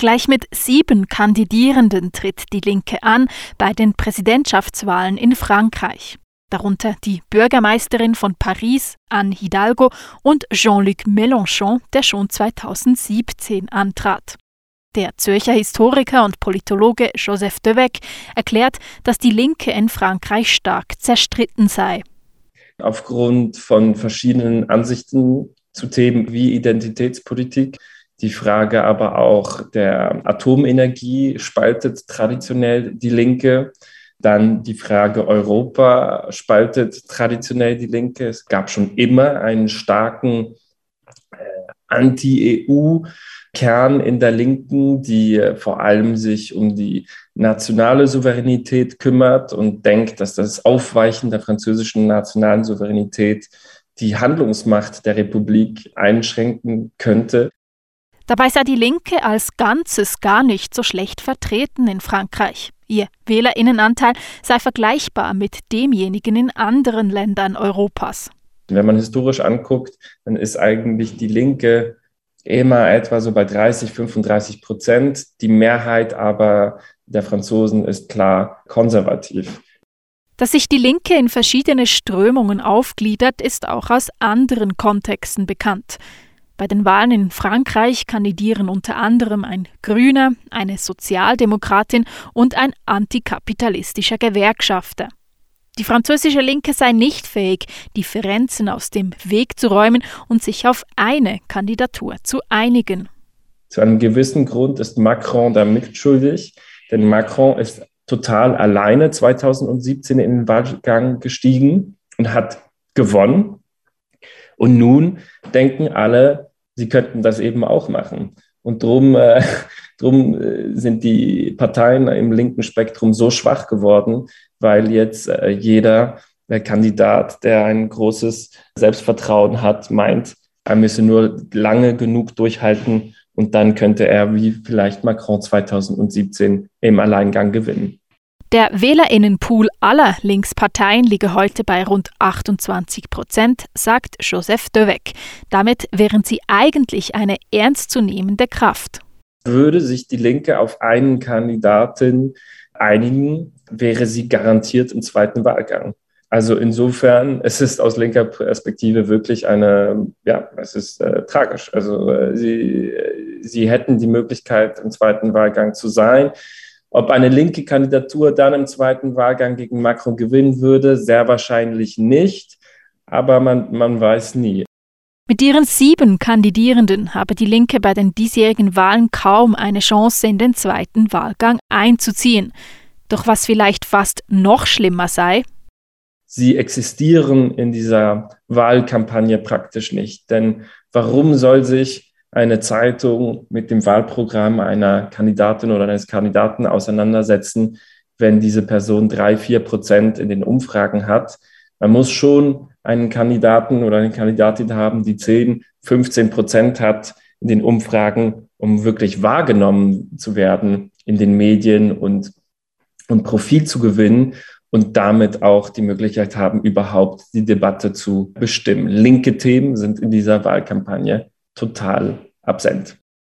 Gleich mit sieben Kandidierenden tritt die Linke an bei den Präsidentschaftswahlen in Frankreich. Darunter die Bürgermeisterin von Paris, Anne Hidalgo, und Jean-Luc Mélenchon, der schon 2017 antrat. Der Zürcher Historiker und Politologe Joseph Devec erklärt, dass die Linke in Frankreich stark zerstritten sei. Aufgrund von verschiedenen Ansichten zu Themen wie Identitätspolitik die Frage aber auch der Atomenergie spaltet traditionell die Linke. Dann die Frage Europa spaltet traditionell die Linke. Es gab schon immer einen starken äh, Anti-EU-Kern in der Linken, die äh, vor allem sich um die nationale Souveränität kümmert und denkt, dass das Aufweichen der französischen nationalen Souveränität die Handlungsmacht der Republik einschränken könnte. Dabei sei die Linke als Ganzes gar nicht so schlecht vertreten in Frankreich. Ihr Wählerinnenanteil sei vergleichbar mit demjenigen in anderen Ländern Europas. Wenn man historisch anguckt, dann ist eigentlich die Linke immer etwa so bei 30, 35 Prozent. Die Mehrheit aber der Franzosen ist klar konservativ. Dass sich die Linke in verschiedene Strömungen aufgliedert, ist auch aus anderen Kontexten bekannt. Bei den Wahlen in Frankreich kandidieren unter anderem ein Grüner, eine Sozialdemokratin und ein antikapitalistischer Gewerkschafter. Die französische Linke sei nicht fähig, Differenzen aus dem Weg zu räumen und sich auf eine Kandidatur zu einigen. Zu einem gewissen Grund ist Macron da mitschuldig, denn Macron ist total alleine 2017 in den Wahlgang gestiegen und hat gewonnen. Und nun denken alle, sie könnten das eben auch machen. Und drum, äh, drum äh, sind die Parteien im linken Spektrum so schwach geworden, weil jetzt äh, jeder äh, Kandidat, der ein großes Selbstvertrauen hat, meint, er müsse nur lange genug durchhalten und dann könnte er wie vielleicht Macron 2017 im Alleingang gewinnen. Der Wählerinnenpool aller Linksparteien liege heute bei rund 28 Prozent, sagt Joseph Devec. Damit wären sie eigentlich eine ernstzunehmende Kraft. Würde sich die Linke auf einen Kandidaten einigen, wäre sie garantiert im zweiten Wahlgang. Also insofern, es ist aus linker Perspektive wirklich eine, ja, es ist äh, tragisch. Also äh, sie, äh, sie hätten die Möglichkeit, im zweiten Wahlgang zu sein. Ob eine linke Kandidatur dann im zweiten Wahlgang gegen Macron gewinnen würde, sehr wahrscheinlich nicht, aber man, man weiß nie. Mit ihren sieben Kandidierenden habe die Linke bei den diesjährigen Wahlen kaum eine Chance, in den zweiten Wahlgang einzuziehen. Doch was vielleicht fast noch schlimmer sei, sie existieren in dieser Wahlkampagne praktisch nicht. Denn warum soll sich eine Zeitung mit dem Wahlprogramm einer Kandidatin oder eines Kandidaten auseinandersetzen, wenn diese Person drei, vier Prozent in den Umfragen hat. Man muss schon einen Kandidaten oder eine Kandidatin haben, die 10, 15 Prozent hat in den Umfragen, um wirklich wahrgenommen zu werden in den Medien und, und Profil zu gewinnen und damit auch die Möglichkeit haben, überhaupt die Debatte zu bestimmen. Linke Themen sind in dieser Wahlkampagne total absent.